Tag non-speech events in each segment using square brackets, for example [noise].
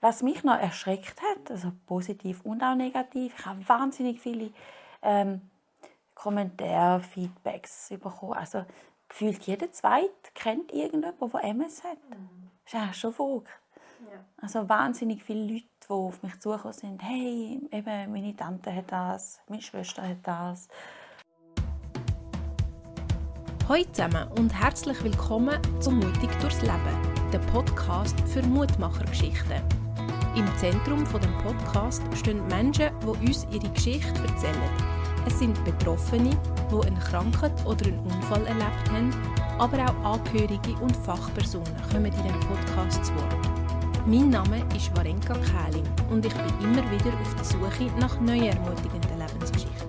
was mich noch erschreckt hat, also positiv und auch negativ, ich habe wahnsinnig viele ähm, Kommentare, Feedbacks bekommen. Also gefühlt jeder Zweite kennt irgendjemanden, der MS hat. Mhm. Das ist eigentlich schon verrückt. Ja. Also wahnsinnig viele Leute, die auf mich zugekommen sind. Hey, eben, meine Tante hat das, meine Schwester hat das. Hallo zusammen und herzlich willkommen zu Mutig durchs Leben, der Podcast für Mutmachergeschichten. Im Zentrum von dem Podcast stehen Menschen, die uns ihre Geschichte erzählen. Es sind Betroffene, die eine Krankheit oder einen Unfall erlebt haben, aber auch Angehörige und Fachpersonen kommen in diesem Podcast zu Wort. Mein Name ist Warenka Kähling und ich bin immer wieder auf der Suche nach neuen ermutigenden Lebensgeschichten.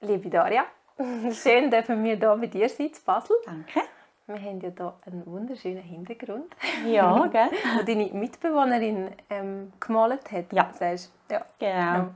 Liebe Daria, [laughs] schön, dürfen wir hier bei dir sein, Basel. Danke. Wir haben ja hier einen wunderschönen Hintergrund. Ja, [laughs] gell? wo deine Mitbewohnerin ähm, gemalt hat. Ja. Sagst. ja. Genau.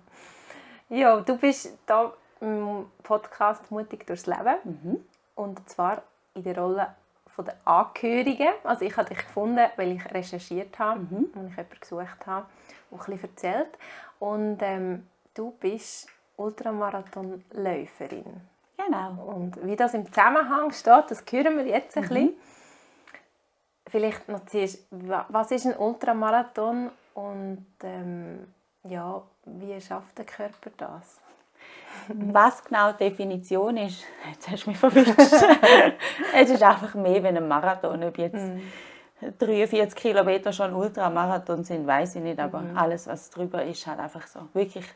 Ja, du bist hier im Podcast «Mutig durchs Leben». Mhm. Und zwar in der Rolle von der Angehörigen. Also ich habe dich gefunden, weil ich recherchiert habe mhm. und ich jemanden gesucht habe, der bisschen erzählt. Und ähm, du bist Ultramarathonläuferin. Genau. Und wie das im Zusammenhang steht, das hören wir jetzt ein mhm. bisschen. Vielleicht noch zuerst, was ist ein Ultramarathon und ähm, ja, wie schafft der Körper das? [laughs] Was genau die Definition ist, jetzt hast du mich verwischt. [laughs] es ist einfach mehr wie ein Marathon. Ob jetzt mm. 43 Kilometer schon Ultramarathon sind, weiß ich nicht, aber mm. alles, was drüber ist, halt einfach so wirklich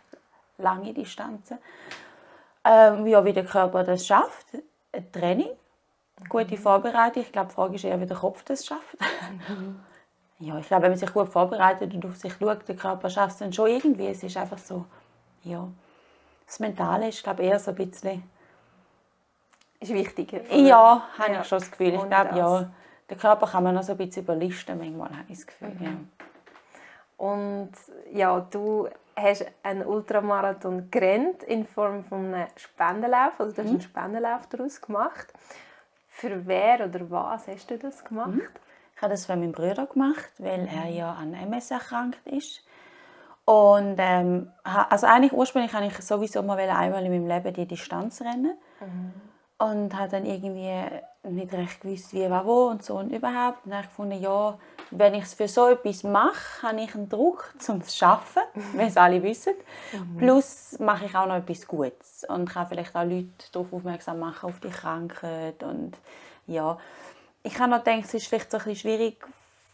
lange Distanzen. Ähm, ja, wie der Körper das schafft, ein Training, gute Vorbereitung. Ich glaube, die Frage ist eher, wie der Kopf das schafft. [laughs] ja, ich glaube, wenn man sich gut vorbereitet und auf sich schaut, der Körper schafft es dann schon irgendwie. Es ist einfach so, ja, das Mentale ist, glaube ich, eher so ein bisschen... Ist wichtiger? Ja, habe ja. ich schon das Gefühl. Ich glaube, ja, der Körper kann man noch so ein bisschen überlisten, manchmal, habe ich das Gefühl. Mhm. Ja. Und ja, du hast einen Ultramarathon gerannt in Form von einem Spendenlauf. Also du hast mhm. einen Spendenlauf daraus gemacht. Für wer oder was hast du das gemacht? Mhm. Ich habe das für meinen Bruder gemacht, weil er ja an MS erkrankt ist. Und ähm, also eigentlich ursprünglich wollte ich sowieso mal einmal in meinem Leben die Distanz rennen. Mhm. Und habe dann irgendwie nicht recht gewusst, wie, was, wo und so und überhaupt. Und dann habe ich gefunden, ja, wenn ich es für so etwas mache, habe ich einen Druck, um es zu schaffen, [laughs] wie es alle wissen. Mhm. Plus mache ich auch noch etwas Gutes und kann vielleicht auch Leute darauf aufmerksam machen, auf die Krankheit. Und ja, ich habe noch gedacht, es ist vielleicht so ein bisschen schwierig,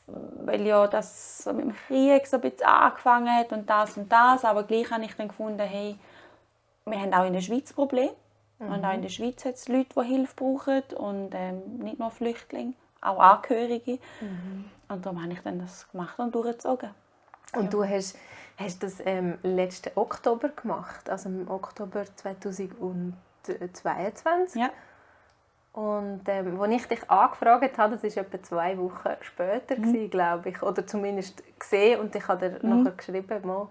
weil ja das mit dem Krieg so ein bisschen angefangen hat und das und das, aber gleich habe ich dann gefunden, hey, wir haben auch in der Schweiz Probleme. Mhm. Und auch in der Schweiz hat es Leute, die Hilfe brauchen und ähm, nicht nur Flüchtlinge, auch Angehörige. Mhm. Und darum habe ich dann das gemacht und durchgezogen. Und ja. du hast, hast das ähm, letzten Oktober gemacht, also im Oktober 2022. Ja. Und ähm, als ich dich angefragt habe, das war etwa zwei Wochen später, mhm. glaube ich, oder zumindest gesehen und ich habe dir mhm. nachher geschrieben. Mal.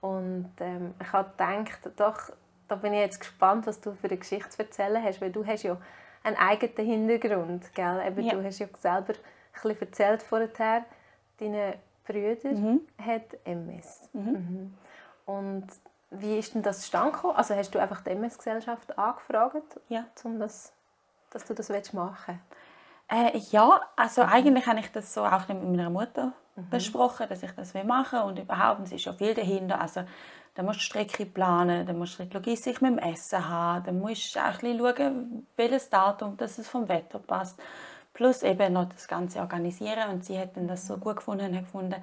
Und ähm, ich habe gedacht, doch, da bin ich jetzt gespannt, was du für eine Geschichte zu erzählen hast, weil du hast ja einen eigenen Hintergrund, gell? Eben, ja. Du hast ja selber ein bisschen erzählt vorher, deine Brüder mhm. hat MS. Mhm. Mhm. Und wie ist denn das zustande Also hast du einfach die MS-Gesellschaft angefragt, ja. um das, dass du das machen willst? Äh, ja, also mhm. eigentlich habe ich das so auch mit meiner Mutter mhm. besprochen, dass ich das machen will und überhaupt, es ist ja viel dahinter. Also dann musst du die Strecke planen, dann musst du die Logistik mit dem Essen haben, dann musst du auch ein schauen, welches Datum, dass es vom Wetter passt. Plus eben noch das Ganze organisieren und sie hat das so gut gefunden, hat gefunden,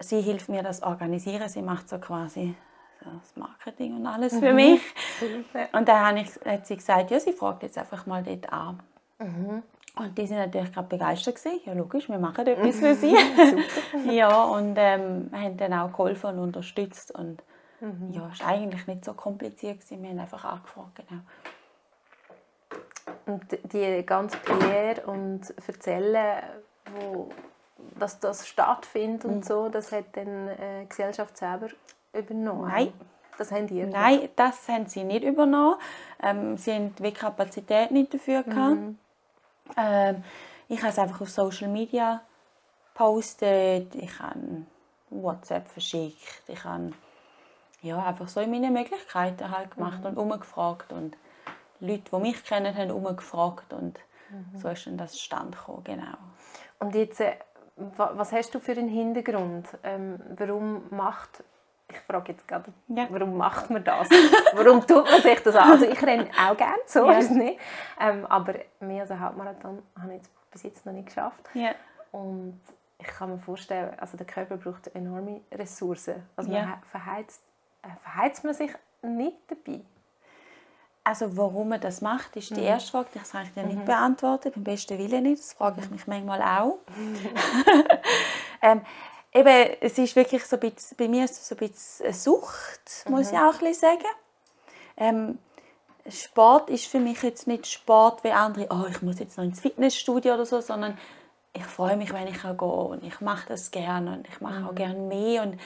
sie hilft mir das organisieren, sie macht so quasi das Marketing und alles für mhm. mich. Und dann hat sie gesagt, ja, sie fragt jetzt einfach mal dort an. Mhm. Und die sind natürlich gerade begeistert gewesen. Ja, logisch, wir machen [laughs] etwas für sie. ja, und ähm, haben dann auch geholfen und unterstützt und Mhm. Ja, es war eigentlich nicht so kompliziert. Gewesen. Wir haben einfach angefragt. Genau. Und die ganze PR und Erzählen, wo dass das stattfindet und mhm. so, das hat dann äh, die Gesellschaft selber übernommen? Nein. Das haben die? Nein, das haben sie nicht übernommen. Ähm, sie haben die Kapazität nicht dafür gehabt. Mhm. Ähm, ich habe es einfach auf Social Media gepostet, ich habe WhatsApp verschickt, ich habe ja, einfach so in meinen Möglichkeiten halt gemacht mhm. und umgefragt und Leute, die mich kennen, haben umgefragt und mhm. so ist dann das Stand gekommen, genau. Und jetzt, äh, was hast du für einen Hintergrund? Ähm, warum macht ich frage jetzt gerade, ja. warum macht man das? [laughs] warum tut man sich das an? Also ich renne auch gerne, so ja. ist es nicht. Ähm, aber mehr als einen Halbmarathon habe ich bis jetzt noch nicht geschafft. Ja. Und ich kann mir vorstellen, also der Körper braucht enorme Ressourcen. Also man verheizt, verheizt man sich nicht dabei. Also warum man das macht, ist die mhm. erste Frage. Das kann ich dir nicht mhm. beantworten, beim besten Willen nicht. Das frage ich mich manchmal auch. [laughs] [laughs] ähm, eben, es ist wirklich so ein bisschen, bei mir ist es so ein bisschen eine Sucht, muss mhm. ich auch ein bisschen sagen. Ähm, Sport ist für mich jetzt nicht Sport wie andere, oh, ich muss jetzt noch ins Fitnessstudio oder so, sondern ich freue mich, wenn ich gehe und ich mache das gerne und ich mache mhm. auch gerne mehr und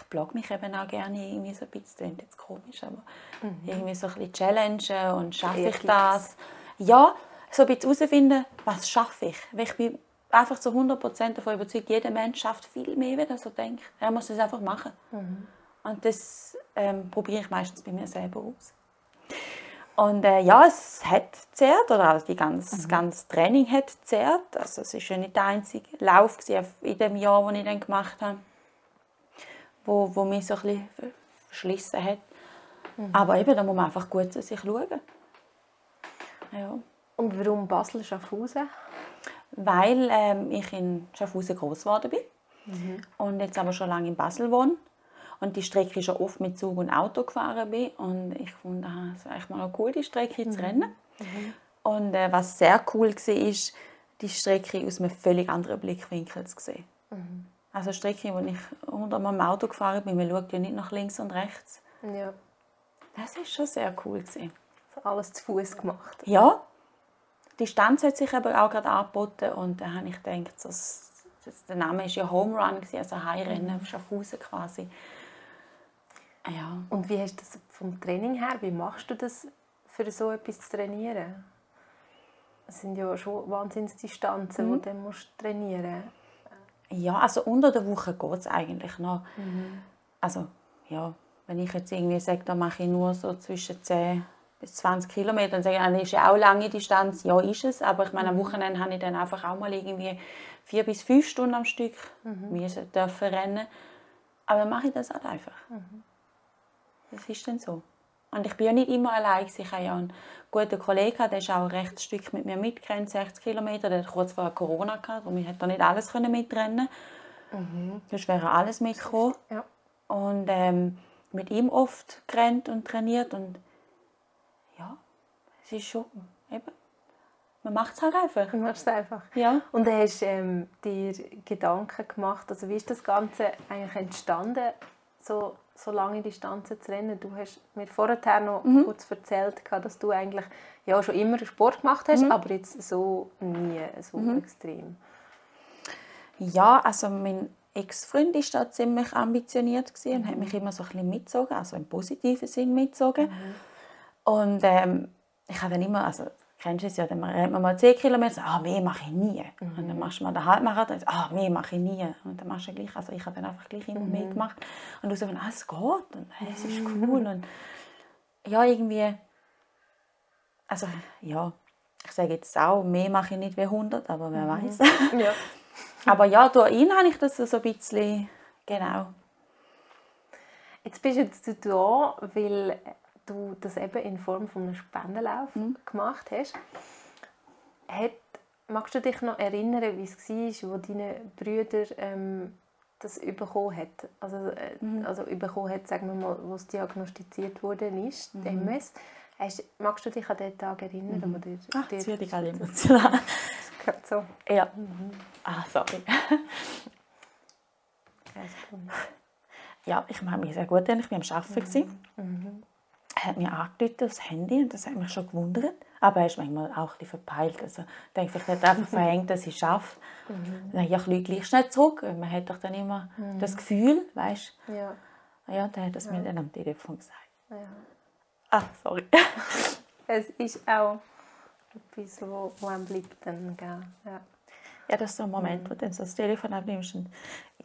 ich blogge mich eben auch gerne irgendwie so ein bisschen, das jetzt komisch, aber mhm. irgendwie so ein bisschen challengen und schaffe ich das? Ja, so ein bisschen herausfinden, was schaffe ich. Weil ich bin einfach zu 100% davon überzeugt, jeder Mensch schafft viel mehr, als er so denkt. Er muss es einfach machen. Mhm. Und das ähm, probiere ich meistens bei mir selber aus. Und äh, ja, es hat zehrt, oder also die ganze, mhm. ganze Training hat zehrt. Also es ist ja nicht der einzige Lauf in dem Jahr, den ich dann gemacht habe wo, wo mich so ein bisschen verschlissen hat. Mhm. Aber eben, da muss man einfach gut zu sich schauen. Ja. Und warum Basel-Schaffhausen? Weil ähm, ich in Schaffhausen groß geworden bin mhm. und jetzt aber schon lange in Basel wohne. Und die Strecke schon oft mit Zug und Auto gefahren bin. Und ich fand, es ist eigentlich mal cool, die Strecke mhm. zu rennen. Mhm. Und äh, was sehr cool war, ist, die Strecke aus einem völlig anderen Blickwinkel zu sehen. Mhm. Also Strecke, wo ich unter meinem Auto gefahren bin, man schaut ja nicht nach links und rechts. Ja. Das war schon sehr cool. Gewesen. Also alles zu Fuß gemacht. Ja. Die Distanz hat sich aber auch gerade angeboten und da habe ich gedacht, das, das, der Name ist ja Home Run, also Heimrennen auf Schaffhausen quasi. Ja. Und wie hast du das vom Training her, wie machst du das, für so etwas zu trainieren? Es sind ja schon Wahnsinnsdistanzen, mhm. die du musst trainieren musst. Ja, also unter der Woche geht es eigentlich noch. Mhm. Also, ja, wenn ich jetzt irgendwie sage, da mache ich nur so zwischen 10 bis 20 Kilometer, dann sage ich, das ist ja auch lange Distanz. Ja, ist es, aber ich meine, am mhm. Wochenende habe ich dann einfach auch mal irgendwie vier bis fünf Stunden am Stück mhm. müssen dürfen rennen. Aber dann mache ich das halt einfach. Mhm. Das ist dann so. Und ich bin ja nicht immer allein. Ich habe ja einen guten Kollegen, der ist auch ein rechtes Stück mit mir mitgerannt, 60 Kilometer. Der hat kurz vorher Corona gehabt, und ich da nicht alles mitrennen. Mhm. Sonst wäre alles mitgekommen. Ja. Und ähm, mit ihm oft gerannt und trainiert. Und ja, es ist schon eben, man macht es halt einfach. Man macht es einfach. Ja. Und du hast ähm, dir Gedanken gemacht, also wie ist das Ganze eigentlich entstanden, so so lange Distanzen zu rennen. Du hast mir vorher noch mhm. kurz erzählt, dass du eigentlich ja, schon immer Sport gemacht hast, mhm. aber jetzt so nie so mhm. extrem. Ja, also mein Ex-Freund war da ziemlich ambitioniert und hat mich immer so ein bisschen mitgezogen, also im positiven Sinn mitgezogen. Mhm. Und ähm, ich habe dann immer, also kennst du es ja, dann rennt man mal 10 Kilometer, ah, mehr mache ich nie. Mhm. Und dann machst du mal den Halbmarathon, ah, mehr mache ich nie. Und dann machst du gleich, also ich habe dann einfach gleich immer mhm. mehr gemacht. Und du sagst, ah, es geht und hey, es ist mhm. cool. Und ja, irgendwie, also ja, ich sage jetzt auch, mehr mache ich nicht wie 100, aber wer mhm. weiß. [laughs] ja. aber ja, durch ihn habe ich das so ein bisschen, genau. Jetzt bist du da, weil du das eben in Form von einem Spendenlauf mhm. gemacht hast. Hat, magst du dich noch erinnern, wie es war, wo deine Brüder ähm, das bekommen hat? Also, äh, mhm. also bekommen hat, sagen wir mal, wo es diagnostiziert wurde, ist, mhm. MS. Hast, magst du dich an diesen Tag erinnern? Mhm. Oder Ach, jetzt werde ich gerade emotional. [laughs] so. Ja. Mhm. Ah, sorry. [laughs] ja, ich mache mich sehr gut. Ich war am Arbeiten. Mhm. Er hat mir angerufen das Handy und das hat mich schon gewundert. Aber er ist manchmal auch ein verpeilt. Also, ich denke, vielleicht hat er einfach verhängt, dass ich es schaffe. Mhm. Dann ich rufe gleich schnell zurück. Man hat doch dann immer mhm. das Gefühl, weißt du. Ja. Ja, dann hat er es ja. mir dann am Telefon gesagt. Ja. Ah, sorry. [laughs] es ist auch etwas, wo, wo einem bleibt. Dann, Ja. Ja, das ist so ein Moment, mhm. wo du dann so das Telefon abnimmst und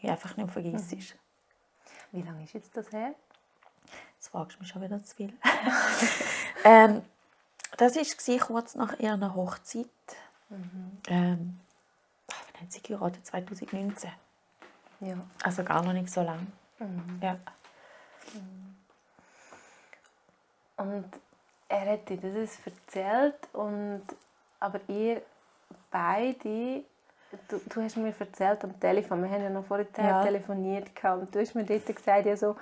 einfach nicht vergisst. Mhm. Wie lange ist jetzt das her? Jetzt fragst du mich schon wieder zu viel. [laughs] ähm, das war kurz nach ihrer Hochzeit. Mhm. Ähm, wann haben sie geheiratet? 2019. Ja. Also gar noch nicht so lange. Mhm. Ja. Mhm. Und er hat dir das erzählt und aber ihr beide du, du hast mir erzählt am Telefon, wir haben ja noch vorher ja. telefoniert und du hast mir dort gesagt, ja so,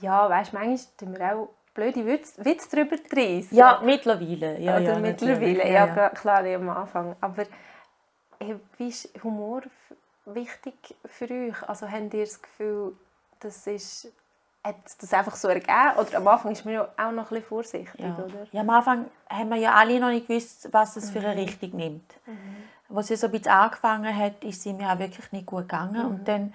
ja, weißt, manchmal tun wir auch blöde Witze, Witze darüber reissen. Ja, mittlerweile. Ja, Oder ja, mittlerweile, ja, ja, klar, am Anfang. Aber wie ist Humor wichtig für euch? Also habt ihr das Gefühl, das ist hat das einfach so ergeben? Oder am Anfang ist man ja auch noch ein bisschen vorsichtig, ja. oder? Ja, am Anfang haben wir ja alle noch nicht gewusst, was es für eine mhm. Richtung nimmt. Mhm als sie so ein bisschen angefangen hat, ist sie mir auch wirklich nicht gut gegangen. Mhm. Und dann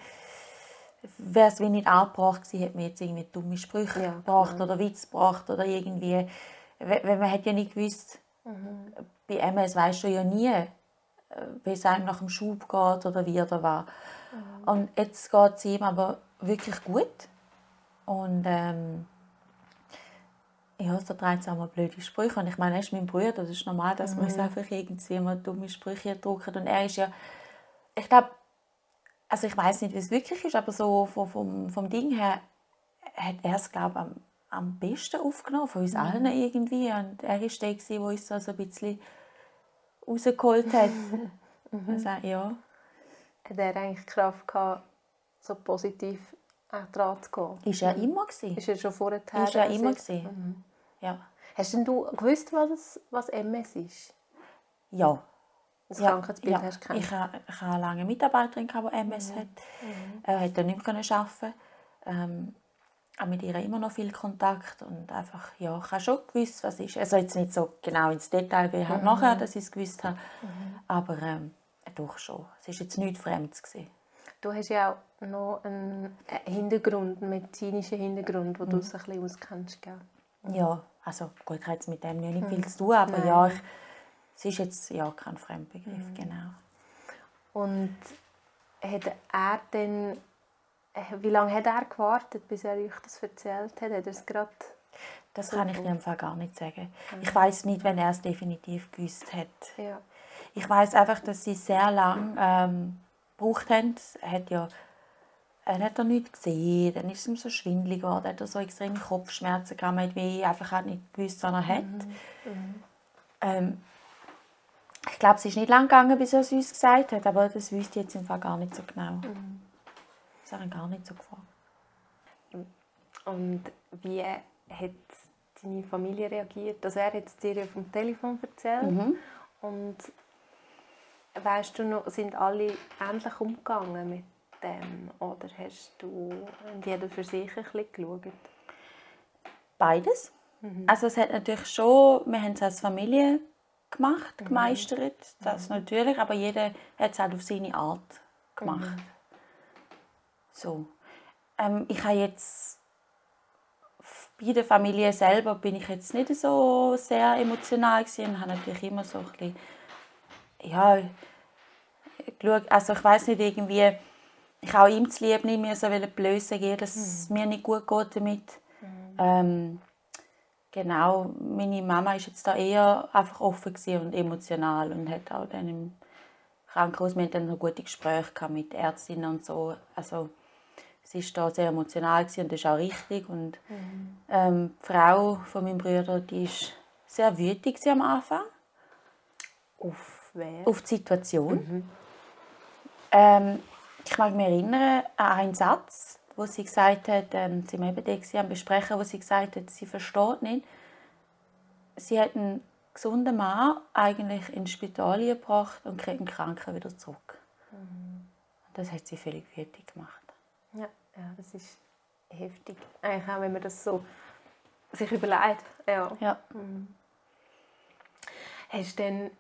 wäre es wie nicht angebracht gewesen, hätte mir jetzt irgendwie dumme Sprüche ja, gebracht oder Witz gebracht oder irgendwie, weil man hat ja nicht gewusst, mhm. bei MS weißt du ja nie, äh, wie es einem nach dem Schub geht oder wie er da war. Mhm. Und jetzt geht es ihm aber wirklich gut. Und ähm, ja, so dreht es auch mal blöde Sprüche. Und ich meine, er ist mein Bruder, das ist normal, dass mhm. man uns einfach irgendwie mal dumme Sprüche drückt. Und er ist ja, ich glaube, also ich weiß nicht, wie es wirklich ist, aber so vom, vom, vom Ding her hat er es, glaube am, am besten aufgenommen, von uns mhm. allen irgendwie. Und er war der, der uns so ein bisschen rausgeholt hat. [laughs] mhm. Also, ja. Hat er eigentlich Kraft gehabt, so positiv dran zu gehen? Ist er immer gewesen. Ist er schon vorher? Ist er immer gewesen. Mhm. Ja. Hast denn du gewusst, was, was MS ist? Ja. Das ja, Krankheitsbild ja. hast du Ich, ich hatte lange Mitarbeiterin, die MS mhm. hat. Mhm. Er konnte nicht mehr arbeiten. Ähm, auch mit ihr immer noch viel Kontakt und einfach, ja, ich habe schon gewusst, was ist. Also jetzt nicht so genau ins Detail wie halt mhm. nachher, dass ich es gewusst habe, mhm. aber ähm, doch schon. Es war jetzt nichts Fremdes. Gewesen. Du hast ja auch noch einen Hintergrund, einen medizinischen Hintergrund, wo mhm. du es ein bisschen auskennst, gell? Ja, also gut, ich habe jetzt mit dem nicht mhm. viel zu tun, aber Nein. ja, ich, es ist jetzt ja kein Fremdbegriff, mhm. genau. Und hat er denn, wie lange hat er gewartet, bis er euch das erzählt hat? Hat er es gerade das kann ich Fall gar nicht sagen. Mhm. Ich weiß nicht, wenn er es definitiv gewusst hat. Ja. Ich weiß einfach, dass sie sehr lange ähm, gebraucht haben. Er hat ja er hat er nichts gesehen, dann ist es ihm so schwindelig geworden, er hat so extreme Kopfschmerzen gehabt, man wie einfach hat nicht gewusst, was er hat. Mhm. Mhm. Ähm, ich glaube, es ist nicht lang gegangen, bis er es uns gesagt hat, aber das wüsste ich jetzt im Fall gar nicht so genau. Mhm. Das hat gar nicht so gefragt. Und wie hat deine Familie reagiert? Also er hat es dir vom Telefon erzählt mhm. und weißt du noch, sind alle ähnlich umgegangen mit dem? Oder hast du jeder für sich ein bisschen geschaut? Beides. Mhm. Also es hat natürlich schon, wir haben es als Familie gemacht, mhm. gemeistert, das mhm. natürlich, aber jeder hat es halt auf seine Art gemacht. Mhm. So. Ähm, ich habe jetzt bei der Familie selber bin ich jetzt nicht so sehr emotional gewesen und habe natürlich immer so ein bisschen, ja, geschaut, also ich weiß nicht, irgendwie ich auch ihm zu lieb nicht mehr so blösen gehen, dass es mhm. mir nicht gut geht damit. Mhm. Ähm, genau, meine Mama ist jetzt da eher einfach offen und emotional und hat auch dann im Krankenhaus, wir dann noch gute Gespräche mit Ärztinnen und so. Also sie ist da sehr emotional und das ist auch richtig. Und mhm. ähm, die Frau von meinem Bruder, die ist sehr wütig am Anfang. Auf wer? Auf die Situation. Mhm. Ähm, ich mag mich erinnern an einen Satz, wo sie gesagt hat, ähm, sie eben da am Besprechen, wo sie gesagt hat, sie versteht nicht. Sie hat einen gesunden Mann eigentlich ins Spital gebracht und kriegt einen Kranken wieder zurück. Mhm. Das hat sie völlig wütend gemacht. Ja, ja, das ist heftig. Eigentlich auch, wenn man das so sich überlegt. Ja. ja. Mhm. Hast du denn,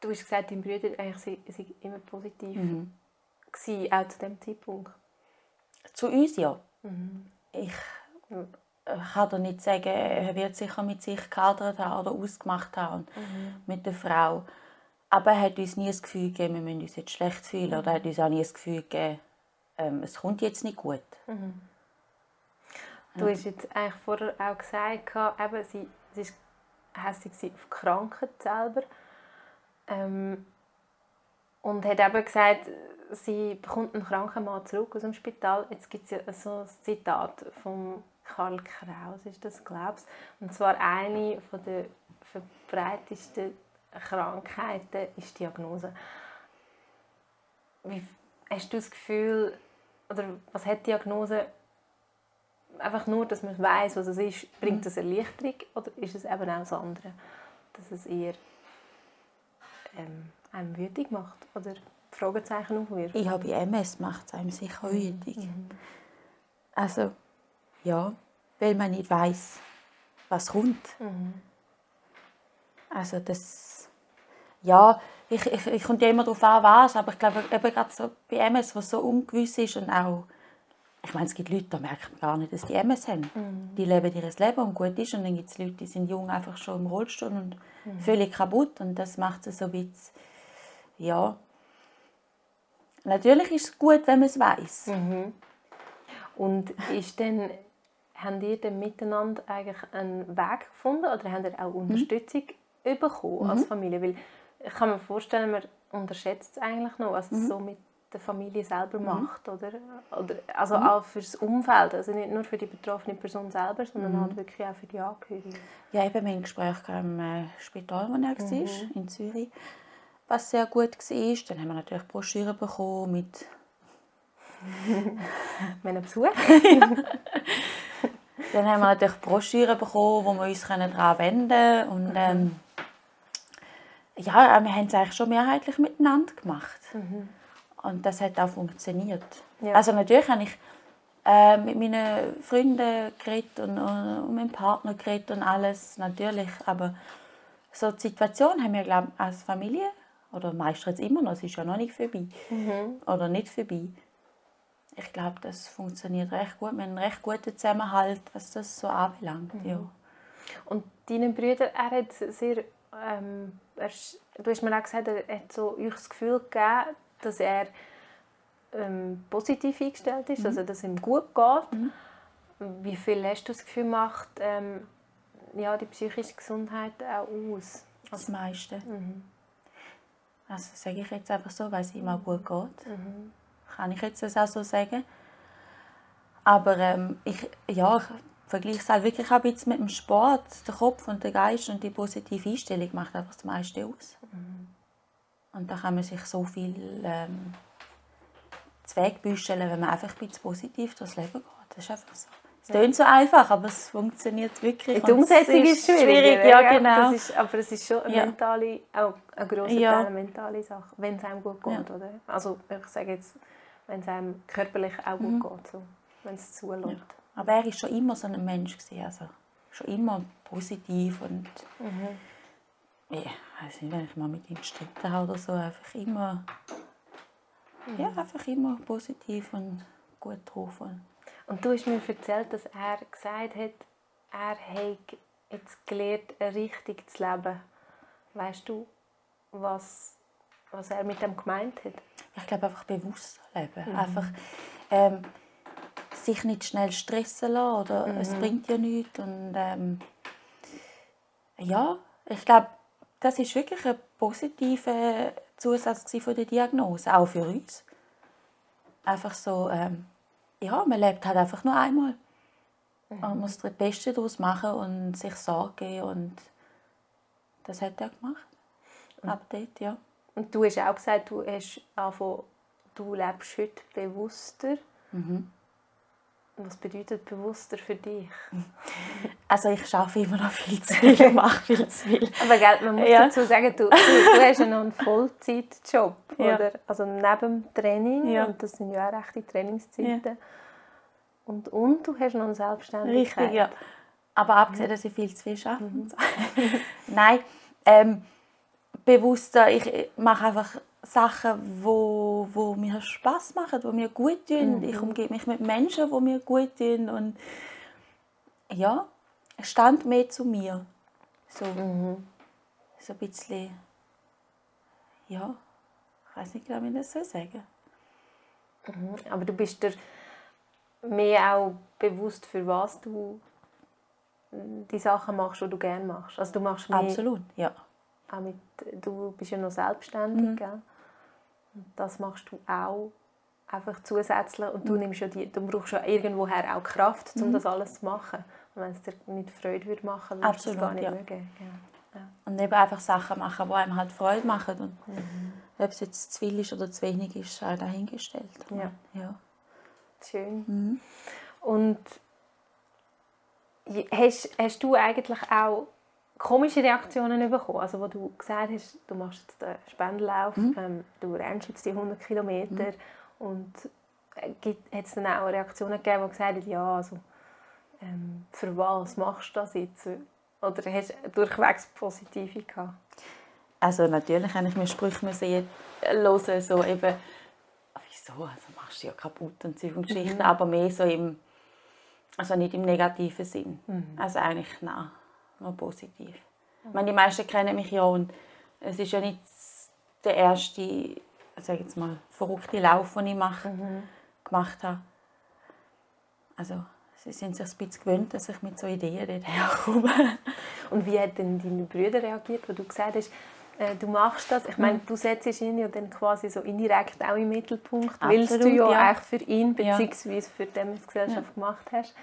du hast gesagt, dein Bruder eigentlich sei immer positiv. Mhm gewesen, auch zu dem Zeitpunkt? Zu uns ja. Mhm. Ich äh, kann dir nicht sagen, er wird sicher mit sich gehadert haben oder ausgemacht haben mhm. mit der Frau. Aber er hat uns nie das Gefühl gegeben, wir müssen uns jetzt schlecht fühlen. Oder er hat uns auch nie das Gefühl gegeben, ähm, es kommt jetzt nicht gut. Mhm. Du hast jetzt eigentlich vorher auch gesagt, eben, sie, sie ist hässlich auf die Krankheit selber. Ähm, und hat eben gesagt, sie bekommt einen kranken Mann zurück aus dem Spital. Jetzt gibt es ja so ein Zitat von Karl Kraus, ist das, glaubst Und zwar eine der verbreitetsten Krankheiten ist die Diagnose. Wie, hast du das Gefühl, oder was hat die Diagnose einfach nur, dass man weiß, was es ist, bringt mhm. das Erleichterung oder ist es eben auch das andere, dass es eher ähm, einem wütig macht oder Fragezeichen aufwirft? Ich habe MS macht es einem sicher mhm. wütig. Mhm. Also ja, weil man nicht weiß, was kommt. Mhm. Also das ja, ich, ich, ich kommt ja immer darauf an, was, aber ich glaube eben gerade so bei MS, was so ungewiss ist und auch ich meine, es gibt Leute, da merkt man gar nicht, dass die MS haben. Mhm. Die leben ihr Leben und gut ist. Und dann gibt es Leute, die sind jung einfach schon im Rollstuhl und mhm. völlig kaputt. Und das macht es so ein bisschen, ja. Natürlich ist es gut, wenn man es weiß. Mhm. Und ist denn, haben ihr denn miteinander eigentlich einen Weg gefunden oder habt ihr auch mhm. Unterstützung bekommen als mhm. Familie? Weil ich kann mir vorstellen, man unterschätzt es eigentlich noch, was es mhm. so mit der Familie selber mhm. macht, oder? oder also mhm. auch für das Umfeld, also nicht nur für die betroffene Person selber, sondern mhm. halt wirklich auch für die Angehörigen. Ja, eben mein Gespräch im äh, Spital, wo er war, mhm. in Zürich, was sehr gut war. Dann haben wir natürlich Broschüren bekommen mit [laughs] meinen Besuch. [laughs] Dann haben wir natürlich Broschüren bekommen, wo wir uns daran wenden können. Und mhm. ähm, ja, wir haben es eigentlich schon mehrheitlich miteinander gemacht. Mhm. Und das hat auch funktioniert. Ja. Also natürlich habe ich äh, mit meinen Freunden geredet und, und, und meinem Partner geredet und alles, natürlich. Aber so die Situation haben wir, glaube als Familie, oder meistens immer noch, es ist ja noch nicht vorbei, mhm. oder nicht vorbei. Ich glaube, das funktioniert recht gut. Wir haben einen recht guten Zusammenhalt, was das so anbelangt. Mhm. Ja. Und deinen Brüder, er hat sehr, ähm, er, du hast mir auch gesagt, er hat so euch das Gefühl gegeben, dass er ähm, positiv eingestellt ist, mhm. also dass es ihm gut geht. Mhm. Wie viel hast du das Gefühl, macht ähm, ja, die psychische Gesundheit auch aus? Das meiste. Mhm. Also sage ich jetzt einfach so, weil es ihm auch gut geht. Mhm. Kann ich jetzt das auch so sagen. Aber ähm, ich, ja, ich vergleiche es halt wirklich auch ein bisschen mit dem Sport. Der Kopf und der Geist und die positive Einstellung macht einfach das meiste aus. Mhm. Und da kann man sich so viel ähm, wenn man einfach ein bisschen positiv durchs Leben geht. Das ist einfach so. Es klingt so einfach, aber es funktioniert wirklich. Die Umsetzung ist, ist schwierig, ja, genau. Ist, aber es ist schon eine, ja. mentale, auch eine grosse ja. Teil eine mentale Sache, wenn es einem gut geht. Ja. Oder? Also ich sage jetzt, wenn es einem körperlich auch gut mhm. geht, so, wenn es zulässt. Ja. Aber er war schon immer so ein Mensch, gewesen, also schon immer positiv und mhm ich weiß nicht, wenn ich mal mit ihm gestritten habe oder so, einfach immer, mhm. ja, einfach immer positiv und gut drauf. Und du hast mir erzählt, dass er gesagt hat, er hat jetzt gelernt, richtig zu leben. Weißt du, was, was er mit dem gemeint hat? Ich glaube einfach bewusst leben. Mhm. Einfach ähm, sich nicht schnell stressen lassen oder mhm. es bringt ja nichts. Und ähm, ja, ich glaube, das ist wirklich ein positiver Zusatz von der Diagnose, auch für uns. Einfach so, ähm, ja, man lebt halt einfach nur einmal. Mhm. Man muss das Beste daraus machen und sich Sorge und das hat er gemacht. Mhm. Ab dort, ja. Und du hast auch gesagt, du, hast angefangen, du lebst heute bewusster. Mhm. Was bedeutet bewusster für dich? [laughs] Also ich arbeite immer noch viel zu viel [laughs] mache viel zu viel. Aber gell, man muss ja. dazu sagen, du, du, du hast ja noch einen Vollzeitjob, [laughs] ja. oder? Also neben dem Training, ja. und das sind ja auch rechte Trainingszeiten. Und, und du hast noch eine Selbstständigkeit. Richtig, ja. Aber abgesehen, dass ich viel zu viel arbeite. Mhm. Nein, ähm, bewusster, ich mache einfach Sachen, wo, wo mir Spaß machen, wo mir gut tun. Mhm. Ich umgebe mich mit Menschen, wo mir gut tun und ja, es stand mehr zu mir. So, mhm. so ein bisschen ja, ich weiß nicht genau, wie ich das soll sagen mhm. Aber du bist dir mehr auch bewusst, für was du die Sachen machst, die du gerne machst. Also du machst mehr, Absolut, ja. Auch mit, du bist ja noch selbstständig, mhm. gell? Und das machst du auch einfach zusätzlich und du mhm. nimmst ja die, du brauchst ja irgendwoher auch Kraft, um mhm. das alles zu machen. Und wenn es dir nicht Freude würde machen, würdest du es gar nicht ja. mögen. Ja. Ja. Und eben einfach Sachen machen, die einem halt Freude machen. Und mhm. ob es jetzt zu viel ist oder zu wenig ist, halt dahingestellt. Ja. ja. Schön. Mhm. Und hast, hast du eigentlich auch komische Reaktionen bekommen? Also wo du gesagt hast, du machst jetzt den Spendenlauf, mhm. ähm, du rennst jetzt die 100 Kilometer mhm. und äh, hat es dann auch Reaktionen gegeben, die gesagt haben, ja, also, ähm, für was machst du das jetzt? Oder hast du durchwegs positive gehabt? Also natürlich habe ich mir Sprüche müssen hören, so eben, wieso, also machst du ja kaputt und so Geschichten, mhm. aber mehr so im, also nicht im negativen Sinn. Mhm. Also eigentlich, nein, nur positiv. Ich meine, die meisten kennen mich ja und es ist ja nicht der erste, sage jetzt mal, verrückte Lauf, den ich mache, mhm. gemacht habe. Also sie sind sich ein bisschen gewöhnt, dass ich mit so Ideen dort [laughs] herkomme. Und wie haben denn deine Brüder reagiert, wo du gesagt hast, äh, du machst das? Ich meine, mhm. du setzt ihn ja dann quasi so indirekt auch im Mittelpunkt, weil du ja, ja. eigentlich für ihn bzw. für die Gesellschaft ja. gemacht hast.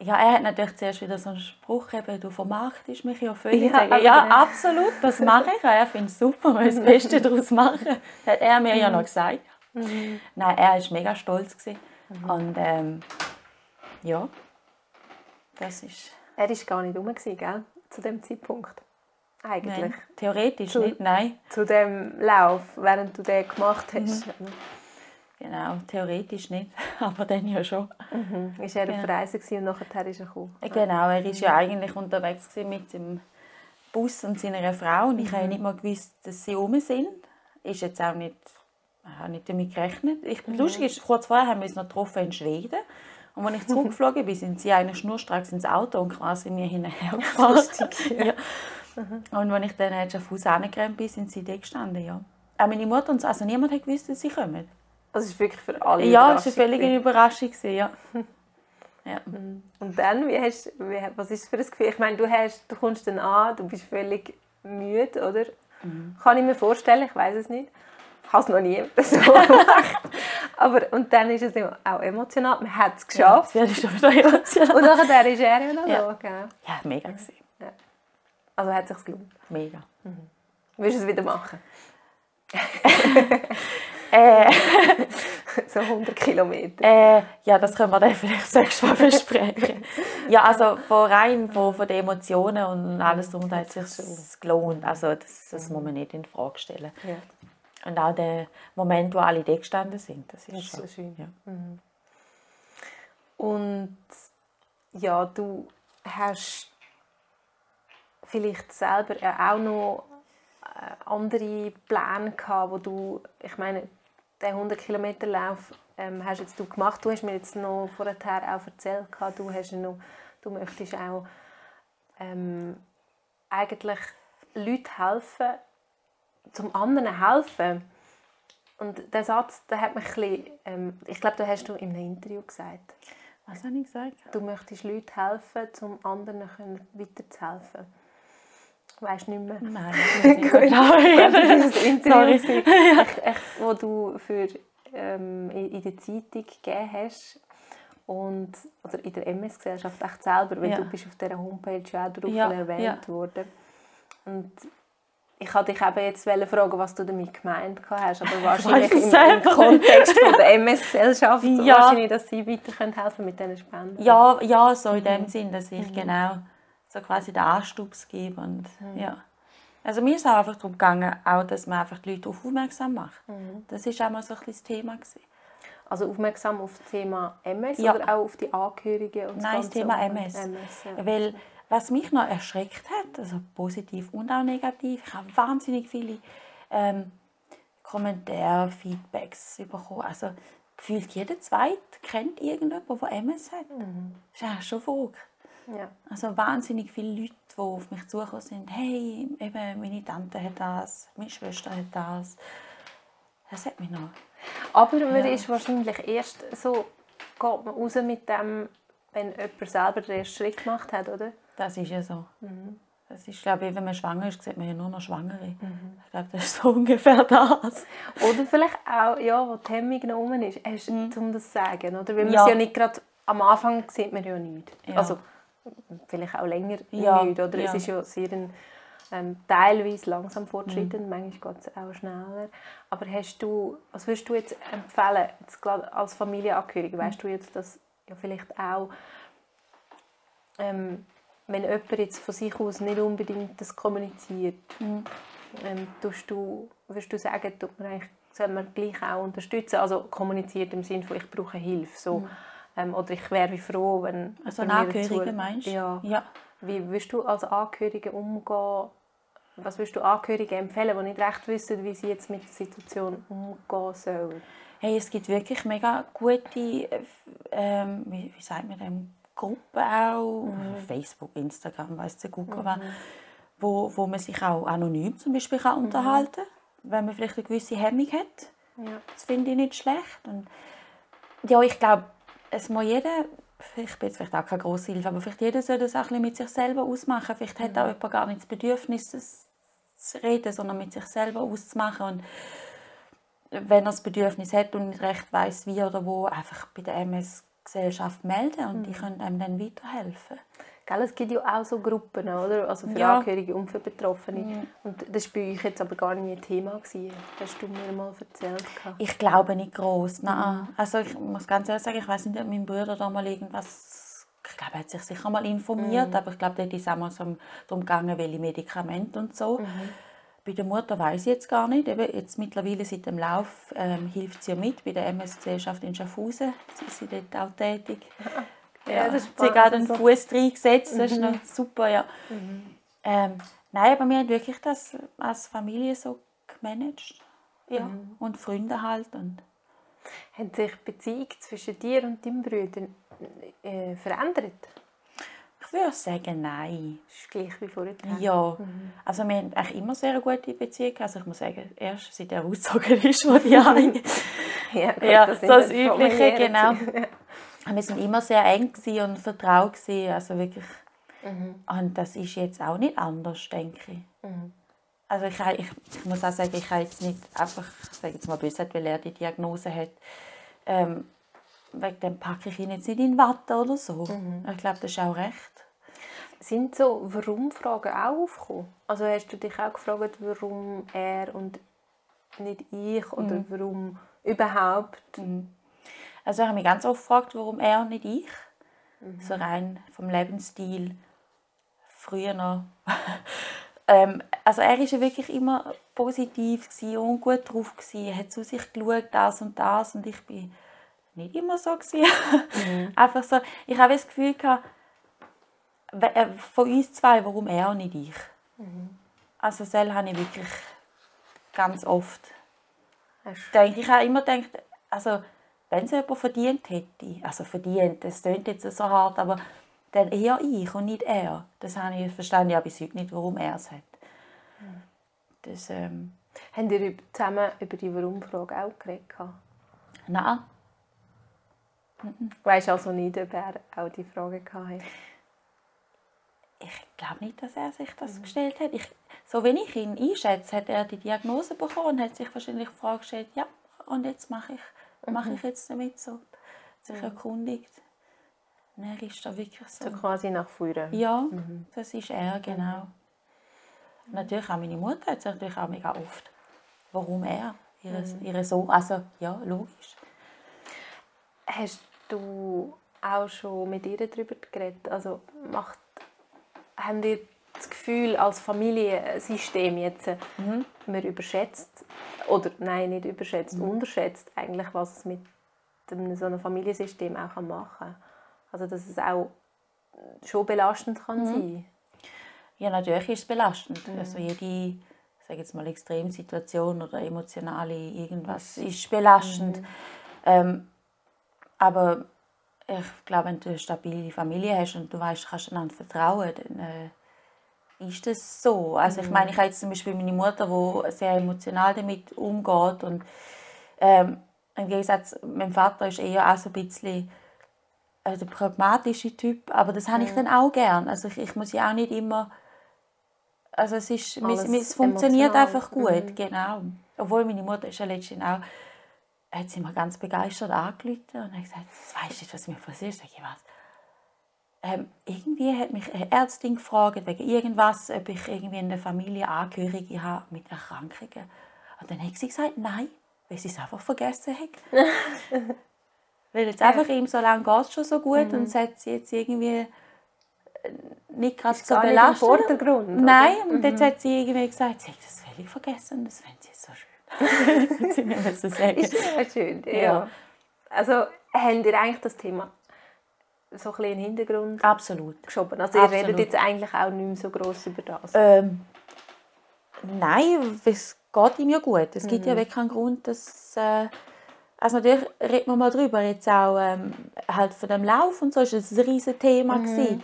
Ja, er hat natürlich zuerst wieder so einen Spruch, eben, du vermarktest mich ja völlig. Ja, ja absolut, das mache ich. Er findet es super, wir das Beste [laughs] daraus machen. Das hat er mir mhm. ja noch gesagt. Mhm. Nein, er war mega stolz. Mhm. Und ähm, ja, das ist... Er war gar nicht rum, gell? zu dem Zeitpunkt. Eigentlich. Nein, theoretisch zu, nicht, nein. Zu dem Lauf, während du den gemacht hast. Mhm. Genau, theoretisch nicht, [laughs] aber dann ja schon. Mhm. Ist er auf Reise und nachher ist er gekommen? Genau, er war ja eigentlich unterwegs mit dem Bus und seiner Frau und ich mhm. habe nicht mal gewusst, dass sie rum sind. Ist jetzt auch nicht, ich habe nicht damit gerechnet. Ich, mhm. Lustig ist, kurz vorher haben wir uns noch getroffen in Schweden und als ich [laughs] zurückgeflogen bin, sind sie eigentlich schnurstracks ins Auto und quasi mir hinterher gefahren. [laughs] ja. Mhm. Und als ich dann auf Haus angerannt bin, sind sie da gestanden, ja. Auch meine Mutter und so, also niemand hat gewusst, dass sie kommen. Das ist wirklich für alle Ja, es war eine völlige Überraschung, ja. [laughs] ja. Mhm. Und dann, wie hast, wie, was ist das für ein Gefühl? Ich meine, du, hast, du kommst dann an, du bist völlig müde, oder? Mhm. Kann ich mir vorstellen, ich weiß es nicht. Ich habe es noch nie [laughs] so [laughs] gemacht. Aber, und dann ist es auch emotional. Man hat es geschafft. Ja, schon wieder emotional. Und nachher ist er ja noch ja. da. Ja, mega. Ja. Also hat es sich gelohnt? Mega. Mhm. Willst du es wieder machen? Äh, [laughs] so 100 Kilometer. Äh, ja, das können wir dann vielleicht nächstes Mal besprechen. ja, also von rein von, von den Emotionen und alles drum hat es sich gelohnt. Also das, das muss man nicht in Frage stellen. Ja. Und auch der Moment, wo alle da gestanden sind, das ist, das ist so schön. Ja. Mhm. Und ja, du hast vielleicht selber auch noch äh, andere Pläne gehabt, wo du, ich meine, den 100 Kilometer Lauf ähm, hast jetzt du gemacht. Du hast mir jetzt noch vorher auch erzählt, du hast noch, du möchtest auch ähm, eigentlich Leuten helfen, zum anderen helfen. Und der Satz, der hat mich ein bisschen, ähm, ich glaube, da hast du in einem Interview gesagt. Was habe ich gesagt? Du möchtest Leuten helfen, zum anderen weiterzuhelfen. Weißt du nicht mehr? Nein, [laughs] nicht genau. das ist ein Interview, [laughs] echt, echt, wo du für, ähm, in der Zeitung gegeben hast. Und, oder in der MS-Gesellschaft echt selber, weil ja. du bist auf dieser Homepage auch darauf ja, erwähnt ja. worden. Und ich wollte dich eben jetzt fragen, was du damit gemeint hast, aber [laughs] wahrscheinlich im, im, Kontext von der MS-Gesellschaft, ja. wahrscheinlich, dass sie weiter helfen mit diesen Spenden. Ja, ja so in dem mhm. Sinn, dass ich mhm. genau so quasi den Anstupс gebe und mhm. ja. Also mir ist auch einfach darum gegangen, auch, dass man einfach die Leute darauf aufmerksam macht. Mhm. Das war auch mal so ein das Thema. Gewesen. Also aufmerksam auf das Thema MS ja. oder auch auf die Angehörigen? Und Nein, das, das Thema MS. MS ja. Weil was mich noch erschreckt hat, also positiv und auch negativ, ich habe wahnsinnig viele ähm, Kommentare, Feedbacks bekommen. Also gefühlt jeder Zweite kennt irgendjemanden, der MS hat. Mhm. Das ist ja schon verrückt. Ja. Also wahnsinnig viele Leute, die auf mich zugekommen sind. Hey, eben, meine Tante hat das, meine Schwester hat das. Das hat mich noch. Aber man ist wahrscheinlich erst so, geht man raus mit dem, wenn jemand selber den ersten Schritt gemacht hat, oder? Das ist ja so. Das ist, glaube ich, wenn man schwanger ist, sieht man ja nur noch Schwangere. Ich glaube, das ist so [laughs] ungefähr das. Oder vielleicht auch, ja, wo die Hemmung noch rum ist, hast, um das zu sagen, oder? Weil man Ja. es ja nicht gerade am Anfang sieht man ja nichts. Ja. Also vielleicht auch länger Ja, nicht, oder? Es ja. ist ja sehr ein, ähm, teilweise langsam fortschreitend, manchmal geht es auch schneller. Aber hast du, was würdest du jetzt empfehlen, jetzt als Familienangehörige, weißt du jetzt, dass ja vielleicht auch ähm, wenn jemand jetzt von sich aus nicht unbedingt das kommuniziert, ähm, tust du, würdest du sagen, tut man eigentlich, soll man gleich auch unterstützen? Also kommuniziert im Sinne von, ich brauche Hilfe. So. Ähm, oder ich wäre wie froh, wenn Also ein Angehöriger meinst du? Ja. ja. Wie würdest du als Angehörige umgehen? Was würdest du Angehörigen empfehlen, die nicht recht wissen, wie sie jetzt mit der Situation umgehen sollen? Hey, es gibt wirklich mega gute, äh, ähm, wie, wie sagt man dem, Gruppen auch, Facebook, Instagram, weiss der Google was, wo, wo man sich auch anonym zum Beispiel kann unterhalten kann, wenn man vielleicht eine gewisse Hemmung hat. Ja. Das finde ich nicht schlecht. Und ja, ich glaube, es muss jeder, ich bin jetzt vielleicht auch keine grosse Hilfe, aber vielleicht jeder soll das auch ein bisschen mit sich selber ausmachen. Vielleicht hat auch jemand gar nicht das Bedürfnis, das zu reden, sondern mit sich selber auszumachen. Und wenn er das Bedürfnis hat und nicht recht weiß wie oder wo, einfach bei der MS-Gesellschaft melden und die können einem dann weiterhelfen. Gell, es gibt ja auch so Gruppen, oder? Also für Ja. Angehörige und für Betroffene. Und das war bei euch jetzt aber gar nicht ein Thema. Gewesen. Das hast du mir mal erzählt. Ich glaube nicht groß. Nein. Also ich muss ganz ehrlich sagen, ich weiß nicht, ob mein Bruder da mal irgendwas. Ich glaube, er hat sich sicher mal informiert, aber ich glaube, dort ist auch mal so darum gegangen, welche Medikamente und so. Bei der Mutter weiß ich jetzt gar nicht. Eben jetzt mittlerweile seit dem Lauf ähm, hilft sie ja mit bei der MS-Gesellschaft in Schaffhausen. Ist sie dort auch tätig. Ja, das ist sie gerade einen. Fuß reingesetzt. Das ist noch super, ja. Ähm, nein, aber wir haben wirklich das als Familie so gemanagt. Ja. Und Freunde halt. Und Hat sich die Beziehung zwischen dir und deinem Bruder äh, verändert? ich würde sagen, nein. Das ist gleich wie vorher. Ja, also wir haben eigentlich immer sehr gute Beziehung. Also ich muss sagen, erst seit er ausgezogen ist, wo die eine. [laughs] Ja, gut, ja, das sind das dann Übliche, genau. [laughs] Wir sind immer sehr eng und vertraut gewesen, also wirklich. Mhm. Und das ist jetzt auch nicht anders, denke ich. Also ich, ich, ich muss auch sagen, ich habe jetzt nicht einfach, ich sage jetzt mal böse, weil er die Diagnose hat, ähm, wegen dem packe ich ihn jetzt nicht in Watte oder so. Mhm. Ich glaube, das ist auch recht. Sind so Warum-Fragen auch aufgekommen? Also hast du dich auch gefragt, warum er und nicht ich oder Mhm. warum überhaupt? Also ich habe mich ganz oft gefragt, warum er und nicht ich. Mhm. So rein vom Lebensstil. Früher noch. [laughs] ähm, also er war ja wirklich immer positiv gewesen und gut drauf. Gewesen. Er hat zu sich geschaut, das und das. Und ich bin nicht immer so. Gewesen. Mhm. [laughs] Einfach so. Ich habe das Gefühl, gehabt, äh, von uns zwei, warum er und nicht ich. Mhm. Also das habe ich wirklich ganz oft denke, ich habe immer gedacht, also wenn es jemand verdient hätte, also verdient, das klingt jetzt so hart, aber dann eher ich und nicht er. Das habe ich, verstehe ich auch bis heute nicht, warum er es hat. Das, ähm, Habt ihr zusammen über die Warum-Frage auch geredet? nein, Weißt also nicht, ob er auch die Frage hatte? ich glaube nicht, dass er sich das gestellt hat. Ich, so wie ich ihn einschätze, hat er die Diagnose bekommen und hat sich wahrscheinlich die Frage gestellt, ja, und jetzt mache ich, mache ich jetzt damit so. Sich erkundigt. Und er ist da wirklich so. So quasi nach vorne. Ja, das ist er, genau. Natürlich auch meine Mutter hat sich natürlich auch mega oft. Warum er? Ihre, ihre Sohn, also ja, logisch. Hast du auch schon mit ihr darüber geredet? Also macht, habt ihr das Gefühl, als Familiensystem jetzt, äh, man überschätzt, oder nein, nicht überschätzt, unterschätzt eigentlich, was es mit einem, so einem Familiensystem auch machen kann? Also dass es auch schon belastend kann sein Ja, natürlich ist es belastend. Also jede, sage jetzt mal, Extremsituation oder emotionale irgendwas ist belastend. Ähm, aber ich glaube, wenn du eine stabile Familie hast und du weißt, du kannst einander vertrauen, dann äh, ist das so. Also ich meine, ich habe jetzt zum Beispiel meine Mutter, die sehr emotional damit umgeht und ähm, im Gegensatz, mein Vater ist eher auch so ein bisschen äh, der pragmatische Typ, aber das habe ich dann auch gern. Also ich, ich muss ja auch nicht immer, also es ist, Alles es funktioniert emotional. einfach gut, genau. Obwohl meine Mutter ist ja letztens auch, hat sie mir ganz begeistert angerufen und hat gesagt, weißt nicht, was mir passiert. Sag ich, was? Ähm, irgendwie hat mich eine Ärztin gefragt, wegen irgendwas, ob ich irgendwie in der Familie Angehörige habe mit Erkrankungen. Und dann hat sie gesagt, nein, weil sie es einfach vergessen hat. [laughs] weil jetzt einfach ihm so lange geht es schon so gut und es hat sie jetzt irgendwie äh, nicht gerade so gar nicht im belastet. Vordergrund, oder? Nein, und jetzt hat sie irgendwie gesagt, sie hat das völlig vergessen und das fände sie so schön. [laughs] [laughs] sie nicht mehr so sagen. Ist ja schön, ja. Ja. Also habt ihr eigentlich das Thema so ein bisschen in den Hintergrund Absolut. geschoben? Also ihr Absolut. redet jetzt eigentlich auch nicht mehr so gross über das? Ähm, nein, es geht ihm ja gut. Es gibt ja wirklich keinen Grund, dass... Äh, also natürlich reden wir mal drüber, jetzt auch ähm, halt von dem Lauf und so, ist es ein riesiges Thema gewesen.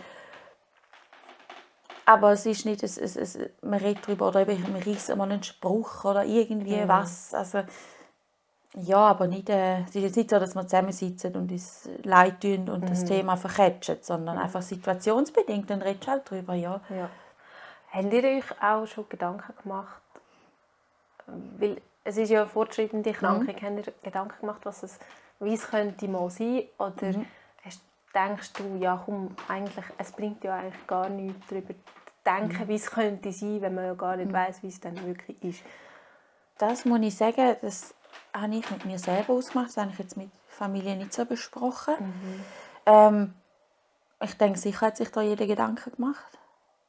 Aber es ist nicht, es, es, es, man redet darüber, oder eben, man reißt mal einen Spruch oder irgendwie was. Also, ja, aber nicht, äh, es ist jetzt nicht so, dass wir zusammensitzen und uns leid tun und das Thema verketschen, sondern einfach situationsbedingt, dann redest du halt drüber, ja. Ja. Habt ihr euch auch schon Gedanken gemacht, weil es ist ja eine fortschreitende Krankung, habt ihr Gedanken gemacht, was es, wie es könnte mal sein? Oder hast, denkst du, ja komm, eigentlich, es bringt ja eigentlich gar nichts darüber zu denken, wie es könnte sein, wenn man ja gar nicht weiß, wie es dann wirklich ist? Das muss ich sagen, das habe ich mit mir selber ausgemacht. Das habe ich jetzt mit der Familie nicht so besprochen. Ähm, ich denke, sicher hat sich da jeder Gedanken gemacht.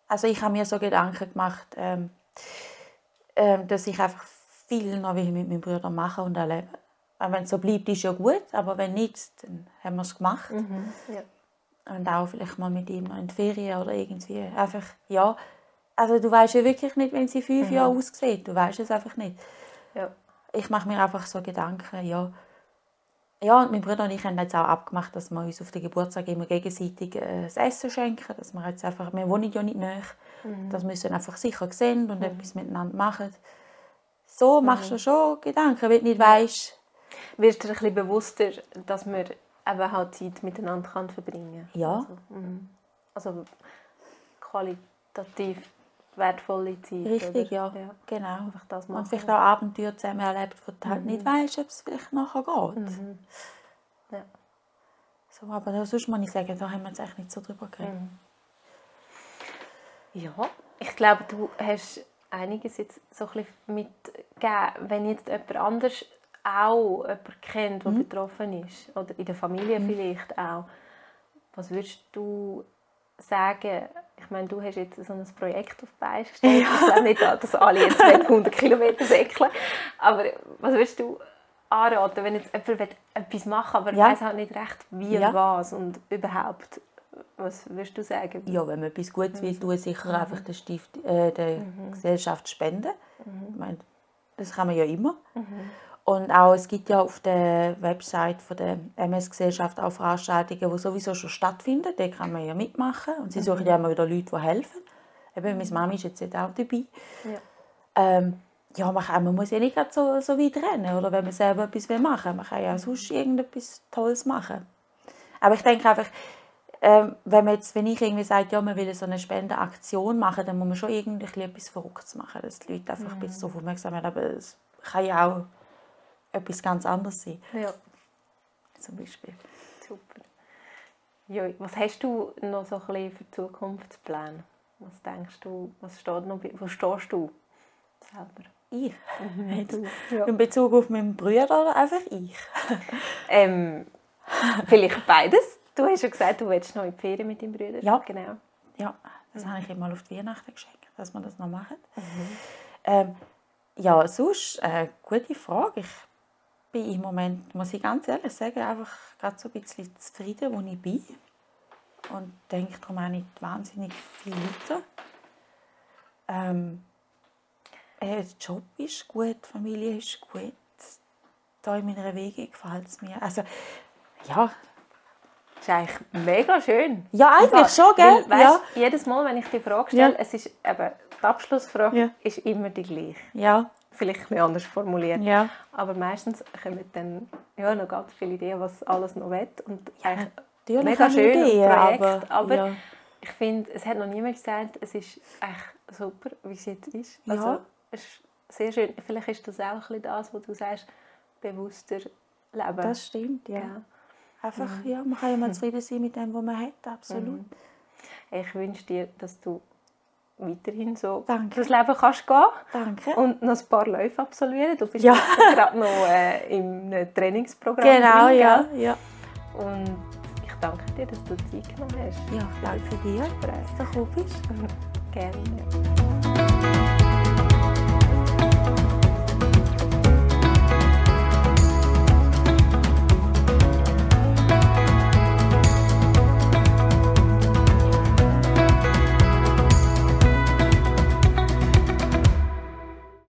Also ich habe mir so Gedanken gemacht, ähm, ähm, dass ich einfach viel noch wie mit meinem Bruder mache und erlebe. Und Wenn es so bleibt, ist ja gut, aber wenn nicht, dann haben wir es gemacht. Ja. Und auch vielleicht mal mit ihm noch in die Ferien oder irgendwie. Einfach, ja. Also du weißt ja wirklich nicht, wenn sie fünf Jahre aussieht. Du weißt es einfach nicht. Ja. Ich mache mir einfach so Gedanken, ja. Ja, und mein Bruder und ich haben jetzt auch abgemacht, dass wir uns auf den Geburtstag immer gegenseitig äh, das Essen schenken. Dass wir jetzt einfach, wir wohnen ja nicht nahe, dass wir uns einfach sicher sehen und etwas miteinander machen. So machst du schon Gedanken, wenn du nicht weißt, Wirst du dir ein bisschen bewusster, dass man eben halt Zeit miteinander kann verbringen kann? Ja. Also, mhm. also qualitativ wertvolle Zeit. richtig, oder? ja, genau. Einfach das Und machen. vielleicht auch Abenteuer zusammen erlebt, wo du halt nicht weißt, ob es vielleicht nachher geht. Ja. So, aber sonst muss ich sagen, da haben wir jetzt eigentlich nicht so drüber geredet. Ja, ich glaube, du hast einiges jetzt so ein mitgegeben. Wenn jetzt jemand anders auch jemanden kennt, der betroffen ist, oder in der Familie vielleicht auch, was würdest du sagen? Ich meine, du hast jetzt so ein Projekt auf die Beine gestellt. Ich glaube nicht, dass alle jetzt 100 [laughs] Kilometer säckeln. Aber was würdest du anraten, wenn jetzt jemand etwas machen will, aber Ja. weiß halt nicht recht, wie Ja. und was und überhaupt, was würdest du sagen? Ja, wenn man etwas Gutes will, tun, sicher einfach der, Stift, äh, der Gesellschaft spenden. Ich meine, das kann man ja immer. Und auch, es gibt ja auf der Website von der MS-Gesellschaft auch Veranstaltungen, die sowieso schon stattfinden. Da kann man ja mitmachen. Und sie suchen ja immer wieder Leute, die helfen. Eben, meine Mami ist jetzt auch dabei. Ja. Ähm, ja, man, kann, man muss ja nicht so, so weit rennen. Oder wenn man selber etwas will machen will. Man kann ja sonst irgendetwas Tolles machen. Aber ich denke einfach, ähm, wenn, man jetzt, wenn ich irgendwie sage, ja, man will so eine Spendenaktion machen, dann muss man schon irgendwie etwas Verrücktes machen, dass die Leute einfach ein bisschen darauf aufmerksam werden. Aber es kann ja auch etwas ganz anderes sein, Ja. zum Beispiel. Super. Ja, was hast du noch so ein bisschen für Zukunftspläne? Was denkst du, was steht noch, wo stehst du selber? Ich? Jetzt, Ja. In Bezug auf meinen Bruder oder einfach ich? [laughs] Ähm, vielleicht beides. Du hast ja gesagt, du willst noch in die Ferien mit deinem Bruder. Ja. Genau. Ja, das habe ich ihm mal auf die Weihnachten geschenkt, dass wir das noch machen. Ähm, ja, sonst, äh, gute Frage. Ich bin im Moment, muss ich ganz ehrlich sagen, einfach gerade so ein bisschen zufrieden, wo ich bin. Und denke darum auch nicht wahnsinnig viel weiter. Ähm, äh, der Job ist gut, die Familie ist gut. Da in meiner Wege gefällt es mir. Also, ja, ist eigentlich mega schön. Ja, eigentlich schon, gell? Weil, weißt, ja. Jedes Mal, wenn ich die Frage stelle, Ja. es ist eben, die Abschlussfrage Ja. ist immer die gleiche. Ja, Vielleicht ein bisschen anders formuliert. ja. Aber meistens kommen dann ja, noch ganz viele Ideen, was alles noch will. Und eigentlich Natürlich mega schön Ideen, Projekt, aber, aber, ja. ich finde, es hat noch niemand gesagt, es ist echt super, wie es jetzt ist. Ja. Also, es ist sehr schön. Vielleicht ist das auch ein das, was du sagst, bewusster leben. Das stimmt, ja. Ja. Einfach, ja, man kann ja mal [laughs] zufrieden sein mit dem, was man hat, absolut. Ich wünsche dir, dass du weiterhin so Danke. durchs Leben kannst gehen Danke. und noch ein paar Läufe absolvieren. Du bist Ja. gerade noch äh, im Trainingsprogramm. genau, drin, ja, gell? ja. Und ich danke dir, dass du Zeit genommen hast. Ja, danke dir, dass du gekommen bist. [laughs] Gerne.